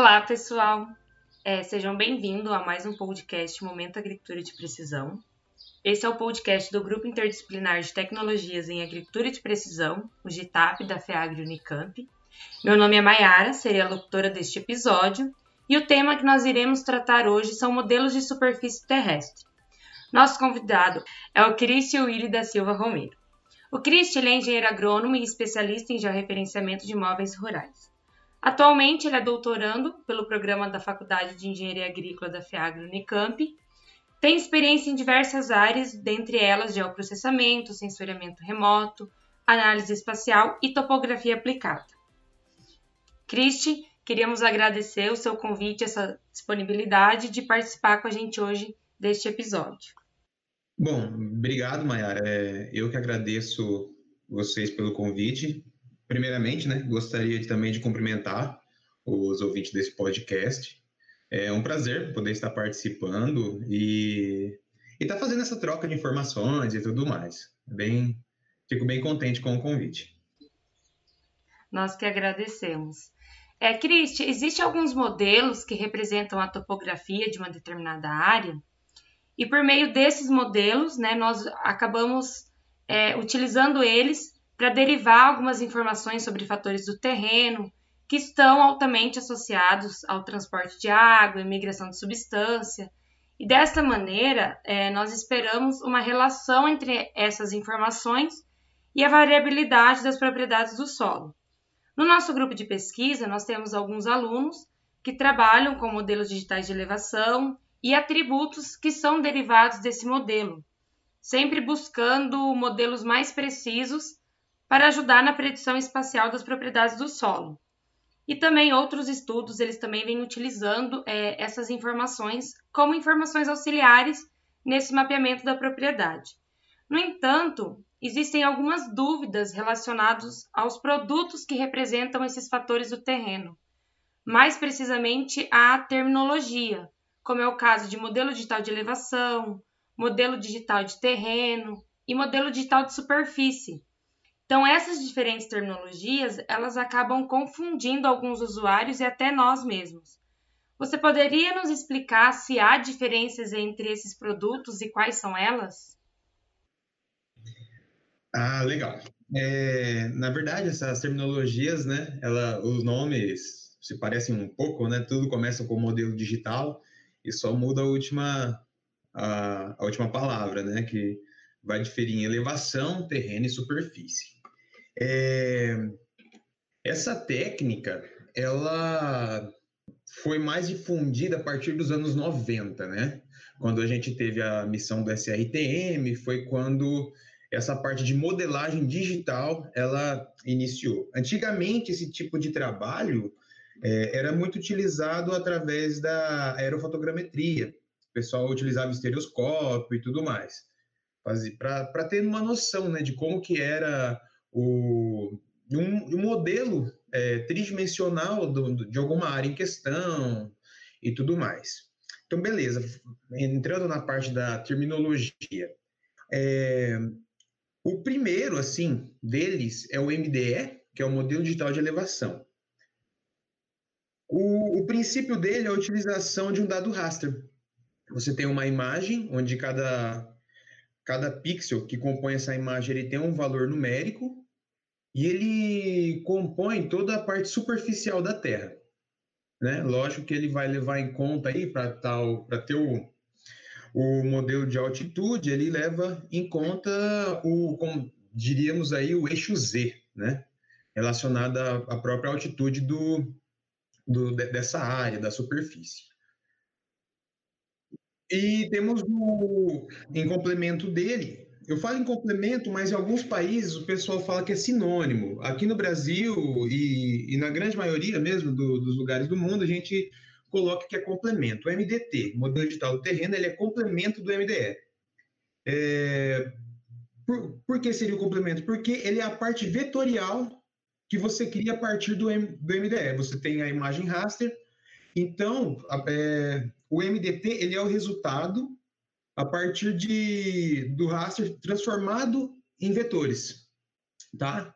Olá, pessoal! É, sejam bem-vindos a mais um podcast Momento Agricultura de Precisão. Esse é o podcast do Grupo Interdisciplinar de Tecnologias em Agricultura de Precisão, o GITAP da FEAGRE Unicamp. Meu nome é Mayara, serei a locutora deste episódio, e o tema que nós iremos tratar hoje são modelos de superfície terrestre. Nosso convidado é o Cristian Willi da Silva Romero. O Cristian é engenheiro agrônomo e especialista em georreferenciamento de imóveis rurais. Atualmente, ele é doutorando pelo programa da Faculdade de Engenharia Agrícola da FEAGRE Unicamp. Tem experiência em diversas áreas, dentre elas geoprocessamento, sensoriamento remoto, análise espacial e topografia aplicada. Cristi, queríamos agradecer o seu convite, essa disponibilidade de participar com a gente hoje deste episódio. Bom, obrigado, Mayara. É, eu que agradeço vocês pelo convite. Primeiramente, né, gostaria também de cumprimentar os ouvintes desse podcast. É um prazer poder estar participando e estar tá fazendo essa troca de informações e tudo mais. Bem, fico bem contente com o convite. Nós que agradecemos. É, Cristi, existem alguns modelos que representam a topografia de uma determinada área e por meio desses modelos, né, nós acabamos é, utilizando eles para derivar algumas informações sobre fatores do terreno que estão altamente associados ao transporte de água, migração de substância. E desta maneira, é, nós esperamos uma relação entre essas informações e a variabilidade das propriedades do solo. No nosso grupo de pesquisa, nós temos alguns alunos que trabalham com modelos digitais de elevação e atributos que são derivados desse modelo, sempre buscando modelos mais precisos para ajudar na predição espacial das propriedades do solo. E também outros estudos, eles também vêm utilizando é, essas informações como informações auxiliares nesse mapeamento da propriedade. No entanto, existem algumas dúvidas relacionadas aos produtos que representam esses fatores do terreno, mais precisamente à terminologia, como é o caso de modelo digital de elevação, modelo digital de terreno e modelo digital de superfície. Então, essas diferentes terminologias, elas acabam confundindo alguns usuários e até nós mesmos. Você poderia nos explicar se há diferenças entre esses produtos e quais são elas? Ah, legal. É, na verdade, essas terminologias, né, ela, os nomes se parecem um pouco, né? Tudo começa com modelo digital e só muda a última, a, a última palavra, né? Que vai diferir em elevação, terreno e superfície. É, essa técnica, ela foi mais difundida a partir dos anos 90, né? Quando a gente teve a missão do SRTM, foi quando essa parte de modelagem digital ela iniciou. Antigamente, esse tipo de trabalho é, era muito utilizado através da aerofotogrametria. O pessoal utilizava estereoscópio e tudo mais, para ter uma noção né, de como que era o, um, um modelo é, tridimensional do, de alguma área em questão e tudo mais. Então, beleza. Entrando na parte da terminologia. É, o primeiro, assim, deles é o MDE, que é o modelo digital de elevação. O, o princípio dele é a utilização de um dado raster. Você tem uma imagem onde cada, cada pixel que compõe essa imagem ele tem um valor numérico e ele compõe toda a parte superficial da Terra. Né? Lógico que ele vai levar em conta aí para tal para ter o, o modelo de altitude, ele leva em conta o, como diríamos aí, o eixo Z, né? relacionado à, à própria altitude do, do, dessa área, da superfície. E temos o, em complemento dele, eu falo em complemento, mas em alguns países o pessoal fala que é sinônimo. Aqui no Brasil e, e na grande maioria mesmo do, dos lugares do mundo, a gente coloca que é complemento. O MDT, modelo digital do terreno, ele é complemento do MDE. É, por, por que seria o complemento? Porque ele é a parte vetorial que você cria a partir do, M, do MDE. Você tem a imagem raster. Então, é, o MDT ele é o resultado a partir de, do raster transformado em vetores, tá?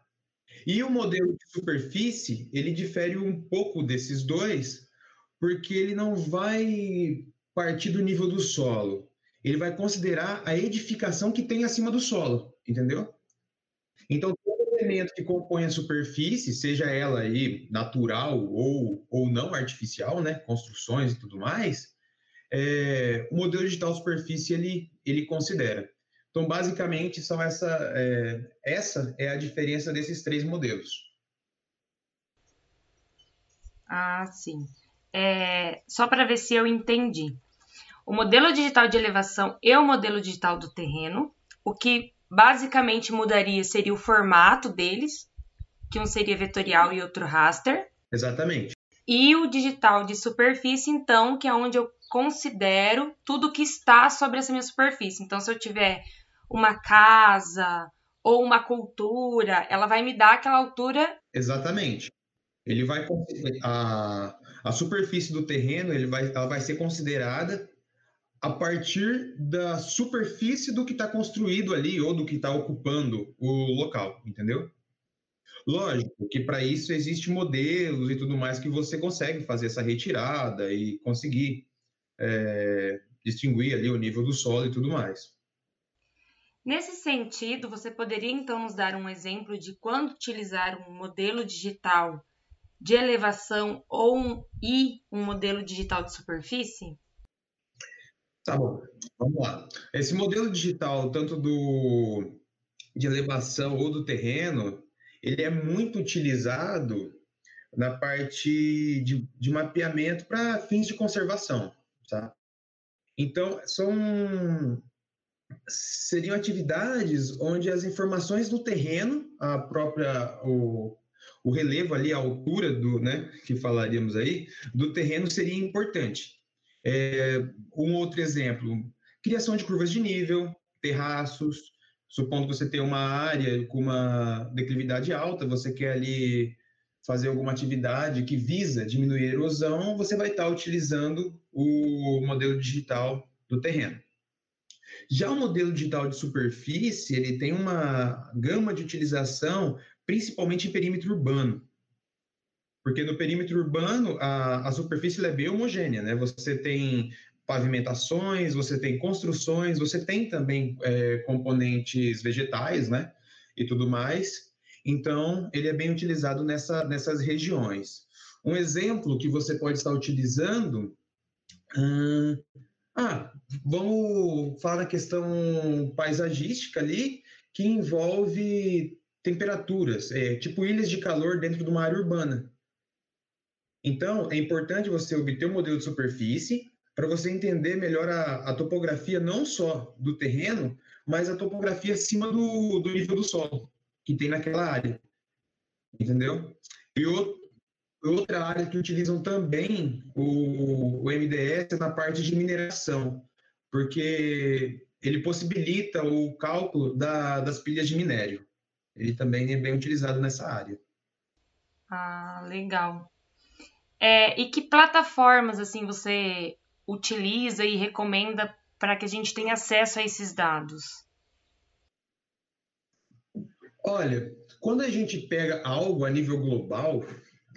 E o modelo de superfície, ele difere um pouco desses dois, porque ele não vai partir do nível do solo. Ele vai considerar a edificação que tem acima do solo, entendeu? Então, elemento que compõe a superfície, seja ela aí natural ou, ou não artificial, né, construções e tudo mais, é, o modelo digital superfície ele, ele considera. Então, basicamente, são essa, é, essa é a diferença desses três modelos. Ah, sim. É, só para ver se eu entendi. O modelo digital de elevação e o modelo digital do terreno, o que basicamente mudaria seria o formato deles, que um seria vetorial e outro raster. Exatamente. E o digital de superfície, então, que é onde eu considero tudo que está sobre essa minha superfície. Então, se eu tiver uma casa ou uma cultura, ela vai me dar aquela altura. Exatamente. Ele vai a, a superfície do terreno, ele vai, ela vai ser considerada a partir da superfície do que está construído ali ou do que está ocupando o local, entendeu? Lógico que para isso existem modelos e tudo mais que você consegue fazer essa retirada e conseguir é, distinguir ali o nível do solo e tudo mais. Nesse sentido, você poderia então nos dar um exemplo de quando utilizar um modelo digital de elevação ou um, e um modelo digital de superfície? Tá bom, vamos lá. Esse modelo digital, tanto do de elevação ou do terreno, ele é muito utilizado na parte de, de mapeamento para fins de conservação, tá? Então, são seriam atividades onde as informações do terreno, a própria o, o relevo ali, a altura do, né, que falaríamos aí, do terreno seria importante. É, um outro exemplo, criação de curvas de nível, terraços, supondo que você tem uma área com uma declividade alta, você quer ali fazer alguma atividade que visa diminuir a erosão, você vai estar utilizando o modelo digital do terreno. Já o modelo digital de superfície, ele tem uma gama de utilização, principalmente em perímetro urbano. Porque no perímetro urbano, a, a superfície é bem homogênea, né? Você tem pavimentações, você tem construções, você tem também é, componentes vegetais, né? E tudo mais. Então, ele é bem utilizado nessa, nessas regiões. Um exemplo que você pode estar utilizando hum, ah, vamos falar da questão paisagística ali, que envolve temperaturas, é, tipo ilhas de calor dentro de uma área urbana. Então, é importante você obter um modelo de superfície para você entender melhor a, a, topografia não só do terreno, mas a topografia acima do, do nível do solo que tem naquela área. Entendeu? E outra área que utilizam também o, o MDS é na parte de mineração, porque ele possibilita o cálculo da, das pilhas de minério. Ele também é bem utilizado nessa área. Ah, legal. É, e que plataformas assim você utiliza e recomenda para que a gente tenha acesso a esses dados? Olha, quando a gente pega algo a nível global,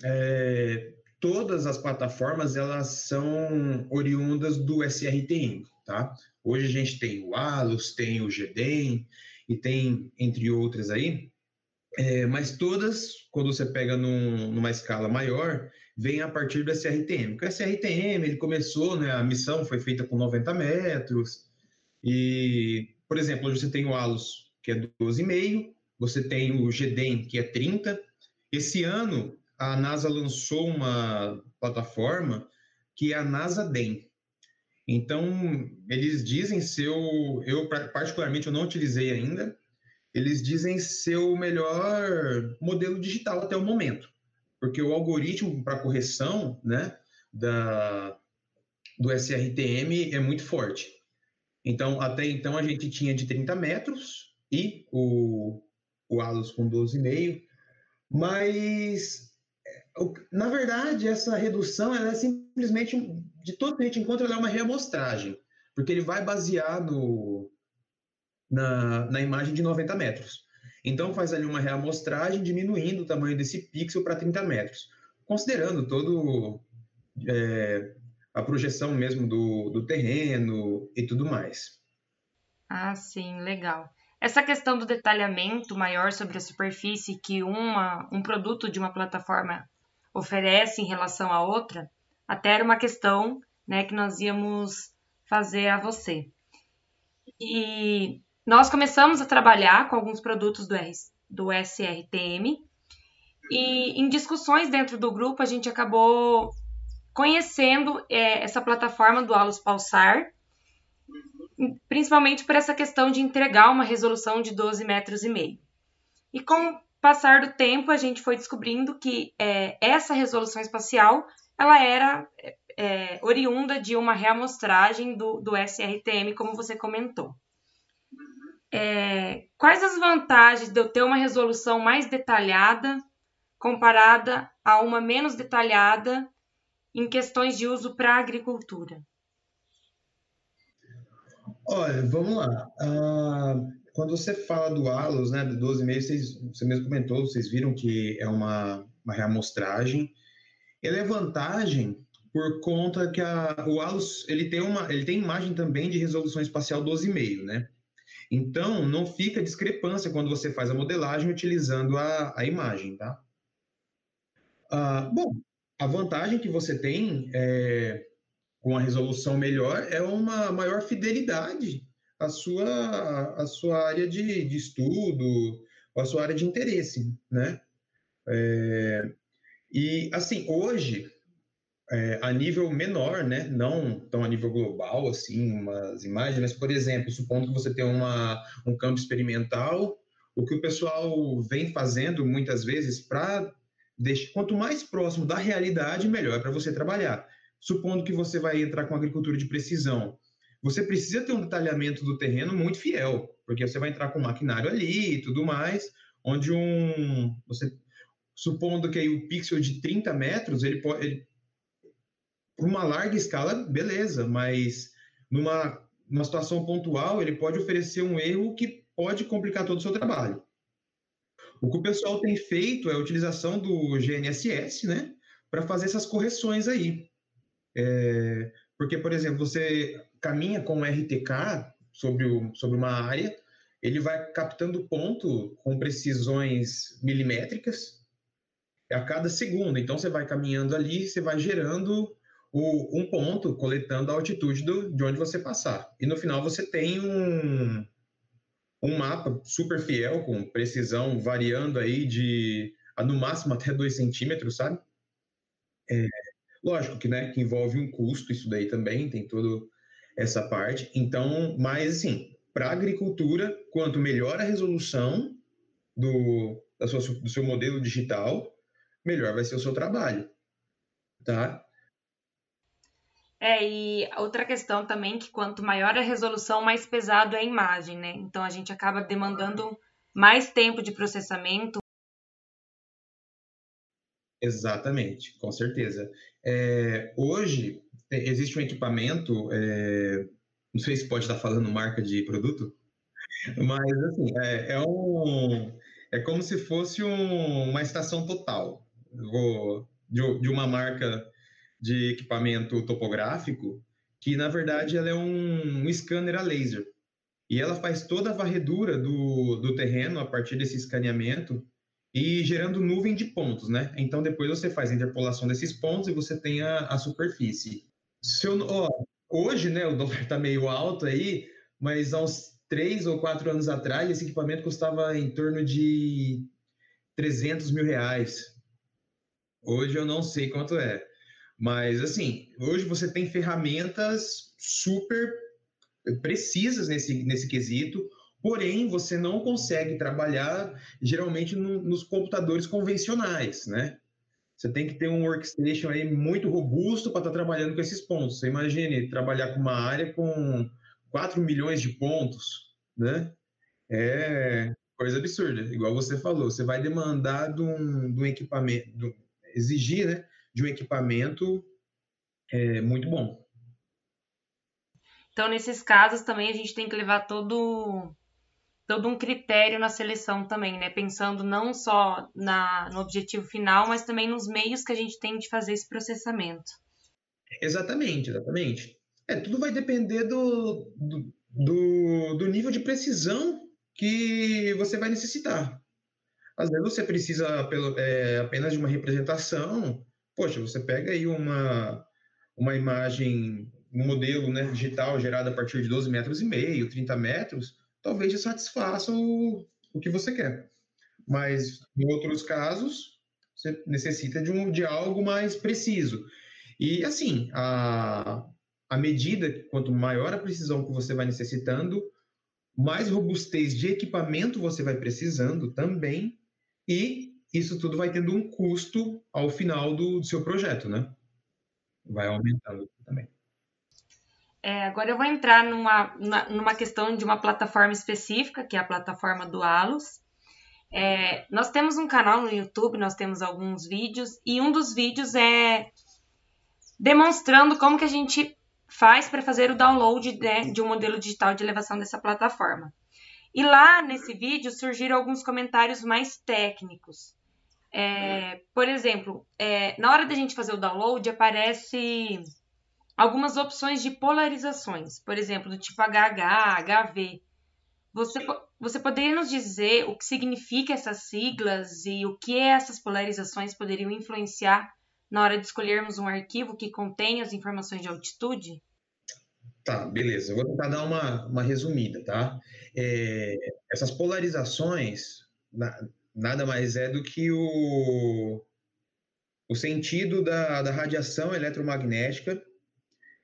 é, todas as plataformas elas são oriundas do SRTM, tá? Hoje a gente tem o Alus, tem o GDEM e tem entre outras aí, é, mas todas, quando você pega num, numa escala maior, vem a partir do SRTM. O SRTM ele começou, né, a missão foi feita com 90 metros e, por exemplo, hoje você tem o Alus que é 12,5, você tem o GDEM que é 30. Esse ano a NASA lançou uma plataforma que é a NASA DEM. Então, eles dizem ser eu particularmente eu não utilizei ainda, eles dizem ser o melhor modelo digital até o momento, porque o algoritmo para correção, né, da do SRTM é muito forte. Então, até então a gente tinha de 30 metros e o, o ALUS com 12,5, mas na verdade, essa redução ela é simplesmente, de todo que a gente encontra, ela é uma reamostragem, porque ele vai basear no, na, na imagem de 90 metros. Então, faz ali uma reamostragem, diminuindo o tamanho desse pixel para 30 metros, considerando todo, é, a projeção mesmo do, do terreno e tudo mais. Ah, sim, legal. Essa questão do detalhamento maior sobre a superfície que uma, um produto de uma plataforma oferece em relação à outra, até era uma questão né, que nós íamos fazer a você. E nós começamos a trabalhar com alguns produtos do, do SRTM e em discussões dentro do grupo a gente acabou conhecendo é, essa plataforma do Alus Pulsar, principalmente por essa questão de entregar uma resolução de 12 metros e meio. E com o passar do tempo a gente foi descobrindo que é, essa resolução espacial ela era é, oriunda de uma reamostragem do, do SRTM, como você comentou. É, quais as vantagens de eu ter uma resolução mais detalhada comparada a uma menos detalhada em questões de uso para a agricultura? Olha, vamos lá. Ah, quando você fala do ALOS, né, de 12 meses, vocês, você mesmo comentou, vocês viram que é uma, uma reamostragem. Ele é vantagem por conta que a, o ALOS ele tem, uma, ele tem imagem também de resolução espacial 12,5, né? Então, não fica discrepância quando você faz a modelagem utilizando a, a imagem, tá? Ah, bom, a vantagem que você tem é, com a resolução melhor é uma maior fidelidade à sua, à sua área de, de estudo, à sua área de interesse, né? É, e, assim, hoje, é, a nível menor, né? Não tão a nível global, assim, umas imagens, mas, por exemplo, supondo que você tem uma, um campo experimental, o que o pessoal vem fazendo muitas vezes para deixar quanto mais próximo da realidade, melhor para você trabalhar. Supondo que você vai entrar com agricultura de precisão, você precisa ter um detalhamento do terreno muito fiel, porque você vai entrar com maquinário ali e tudo mais, onde um você supondo que aí o pixel de 30 metros, ele pode ele, por uma larga escala, beleza, mas numa, numa situação pontual, ele pode oferecer um erro que pode complicar todo o seu trabalho. O que o pessoal tem feito é a utilização do GNSS, né, para fazer essas correções aí. É, porque, por exemplo, você caminha com um RTK sobre, o, sobre uma área, ele vai captando ponto com precisões milimétricas a cada segundo. Então, você vai caminhando ali, você vai gerando o, um ponto coletando a altitude do, de onde você passar. E no final você tem um, um mapa super fiel, com precisão variando aí de no máximo até 2 centímetros, sabe? É, lógico que, né, que envolve um custo, isso daí também tem toda essa parte. Então, mas assim, para a agricultura, quanto melhor a resolução do, da sua, do seu modelo digital, melhor vai ser o seu trabalho, tá? É, e outra questão também que quanto maior a resolução, mais pesado é a imagem, né? Então a gente acaba demandando mais tempo de processamento. Exatamente, com certeza. É, hoje existe um equipamento, é, não sei se pode estar falando marca de produto, mas assim, é, é um, é como se fosse um, uma estação total. Vou, de, de uma marca de equipamento topográfico, que na verdade ela é um, um scanner a laser. E ela faz toda a varredura do, do terreno a partir desse escaneamento e gerando nuvem de pontos, né? Então depois você faz a interpolação desses pontos e você tem a, a superfície. Se eu, ó, hoje, né, o dólar está meio alto aí, mas há uns três ou quatro anos atrás esse equipamento custava em torno de 300 mil reais. Hoje eu não sei quanto é. Mas, assim, hoje você tem ferramentas super precisas nesse, nesse quesito, porém você não consegue trabalhar geralmente no, nos computadores convencionais, né? Você tem que ter um workstation aí muito robusto para estar tá trabalhando com esses pontos. Você imagine trabalhar com uma área com 4 milhões de pontos, né? É coisa absurda. Igual você falou, você vai demandar de um, de um equipamento, de, exigir, né? De um equipamento é, muito bom. Então, nesses casos também a gente tem que levar todo, todo um critério na seleção também, né? Pensando não só na, no objetivo final, mas também nos meios que a gente tem de fazer esse processamento. Exatamente, exatamente. É, tudo vai depender do, do, do, do nível de precisão que você vai necessitar. Às vezes você precisa pelo, é, apenas de uma representação. Poxa, você pega aí uma, uma imagem, um modelo né, digital gerado a partir de 12 metros e meio, 30 metros, talvez te satisfaça o, o que você quer. Mas em outros casos, você necessita de, um, de algo mais preciso. E assim, a, à medida quanto maior a precisão que você vai necessitando, mais robustez de equipamento você vai precisando também, e isso tudo vai tendo um custo ao final do, do seu projeto, né? Vai aumentando também. É, agora eu vou entrar numa, numa questão de uma plataforma específica, que é a plataforma do Alus. É, nós temos um canal no YouTube, nós temos alguns vídeos, e um dos vídeos é demonstrando como que a gente faz para fazer o download né, de um modelo digital de elevação dessa plataforma. E lá nesse vídeo surgiram alguns comentários mais técnicos. É, por exemplo, é, na hora da gente fazer o download, aparece algumas opções de polarizações, por exemplo, do tipo HH, HV. Você, você poderia nos dizer o que significa essas siglas e o que essas polarizações poderiam influenciar na hora de escolhermos um arquivo que contém as informações de altitude? Tá, beleza. Eu vou tentar dar uma, uma resumida, tá? É, essas polarizações na, nada mais é do que o, o sentido da, da radiação eletromagnética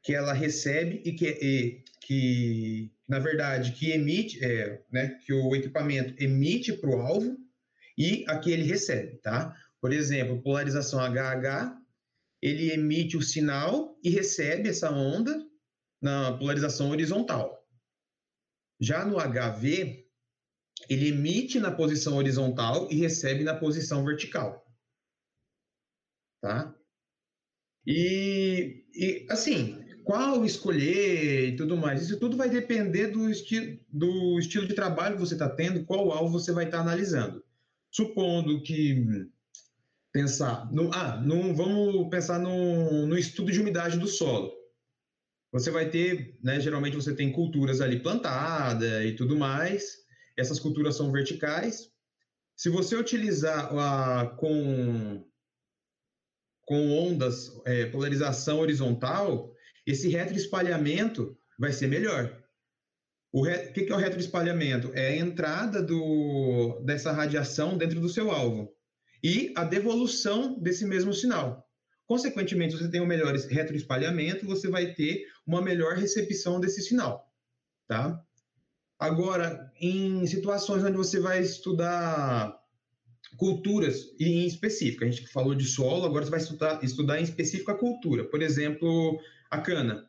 que ela recebe e que, e, que na verdade, que emite, é, né, que o equipamento emite para o alvo e a que ele recebe, tá? Por exemplo, polarização HH, ele emite o sinal e recebe essa onda na polarização horizontal. Já no HV, ele emite na posição horizontal e recebe na posição vertical. Tá? E, e assim, qual escolher e tudo mais, isso tudo vai depender do, esti do estilo de trabalho que você está tendo, qual alvo você vai estar tá analisando. Supondo que pensar. No, ah, no, vamos pensar no, no estudo de umidade do solo. Você vai ter, né, geralmente você tem culturas ali plantadas e tudo mais. Essas culturas são verticais. Se você utilizar a, com, com ondas, é, polarização horizontal, esse retroespalhamento vai ser melhor. O re... que, é o retroespalhamento? É a entrada do, dessa radiação dentro do seu alvo e a devolução desse mesmo sinal. Consequentemente, se você tem um melhor retroespalhamento, você vai ter uma melhor recepção desse sinal, tá? Agora, em situações onde você vai estudar culturas em específico, a gente falou de solo, agora você vai estudar, estudar em específico a cultura, por exemplo, a cana,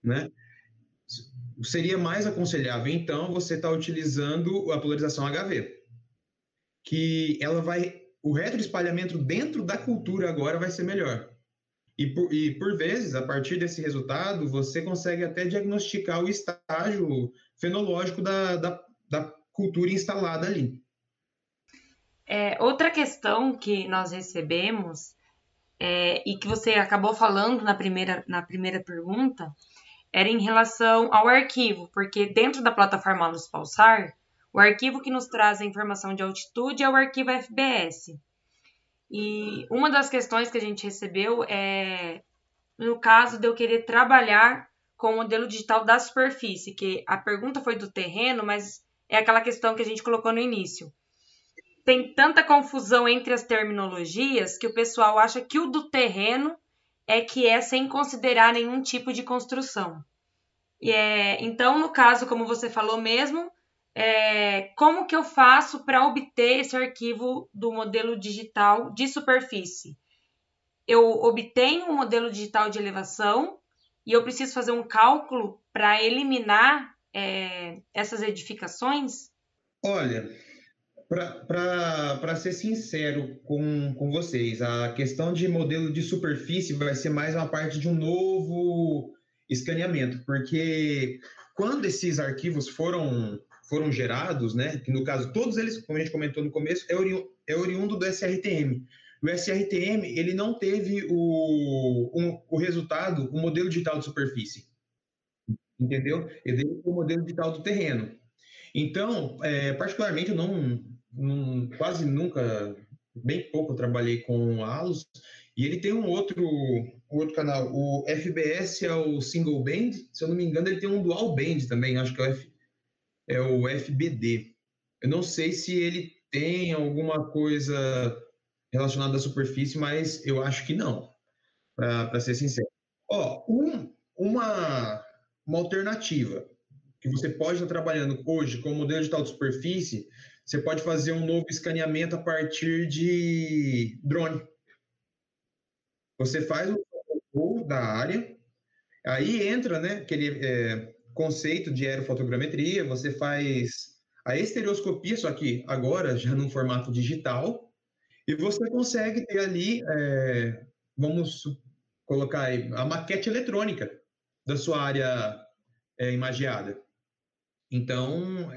né? Seria mais aconselhável, então, você estar tá utilizando a polarização HV, que ela vai o retroespalhamento dentro da cultura agora vai ser melhor. E por, e por vezes, a partir desse resultado, você consegue até diagnosticar o estágio fenológico da, da, da cultura instalada ali. É, outra questão que nós recebemos é, e que você acabou falando na primeira, na primeira pergunta era em relação ao arquivo, porque dentro da plataforma Luz Pulsar, o arquivo que nos traz a informação de altitude é o arquivo FBS. E uma das questões que a gente recebeu é no caso de eu querer trabalhar com o modelo digital da superfície, que a pergunta foi do terreno, mas é aquela questão que a gente colocou no início. Tem tanta confusão entre as terminologias que o pessoal acha que o do terreno é que é sem considerar nenhum tipo de construção. E é, então, no caso, como você falou mesmo, é, como que eu faço para obter esse arquivo do modelo digital de superfície? Eu obtenho um modelo digital de elevação e eu preciso fazer um cálculo para eliminar é, essas edificações? Olha, para ser sincero com, com vocês, a questão de modelo de superfície vai ser mais uma parte de um novo escaneamento, porque quando esses arquivos foram foram gerados, né, que no caso todos eles, como a gente comentou no começo, é, ori é oriundo do SRTM. o SRTM ele não teve o, um, o resultado, o modelo digital de superfície. Entendeu? Ele teve o modelo digital do terreno. Então, é, particularmente, eu não, não, quase nunca, bem pouco, trabalhei com ALUS. E ele tem um outro, um outro canal, o FBS é o Single Band. Se eu não me engano, ele tem um Dual Band também, acho que é o, F, é o FBD. Eu não sei se ele tem alguma coisa relacionada à superfície, mas eu acho que não, para ser sincero. Ó, um, uma, uma alternativa que você pode estar trabalhando hoje com o modelo digital de superfície, você pode fazer um novo escaneamento a partir de drone. Você faz o da área, aí entra né, aquele é, conceito de aerofotogrametria, você faz a estereoscopia, só que agora já num formato digital, e você consegue ter ali, é, vamos colocar aí, a maquete eletrônica da sua área é, imagiada. Então,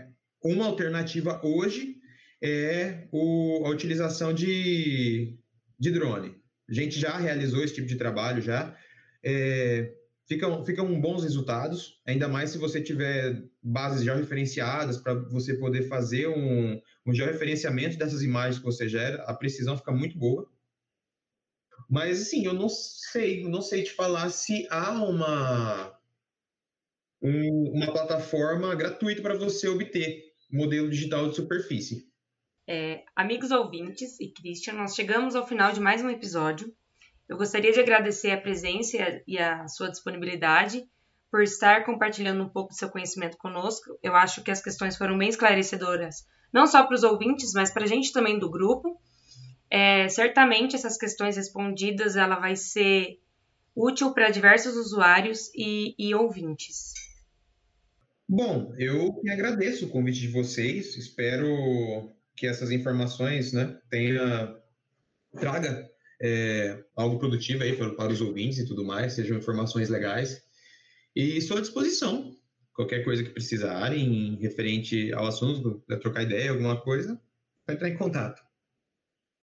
uma alternativa hoje é o, a utilização de, de drone. A gente já realizou esse tipo de trabalho já. É, ficam, ficam bons resultados, ainda mais se você tiver bases já referenciadas para você poder fazer um, um georreferenciamento dessas imagens que você gera, a precisão fica muito boa. Mas, assim, eu não sei, não sei te falar se há uma, um, uma plataforma gratuita para você obter modelo digital de superfície. É, amigos ouvintes e Christian, nós chegamos ao final de mais um episódio. Eu gostaria de agradecer a presença e a sua disponibilidade por estar compartilhando um pouco do seu conhecimento conosco. Eu acho que as questões foram bem esclarecedoras, não só para os ouvintes, mas para a gente também do grupo. É, certamente essas questões respondidas ela vai ser útil para diversos usuários e, e ouvintes. Bom, eu agradeço o convite de vocês. Espero que essas informações, né, tenha traga é, algo produtivo aí para, para os ouvintes e tudo mais, sejam informações legais. E estou à disposição. Qualquer coisa que precisarem referente ao assunto, para trocar ideia, alguma coisa, vai entrar em contato.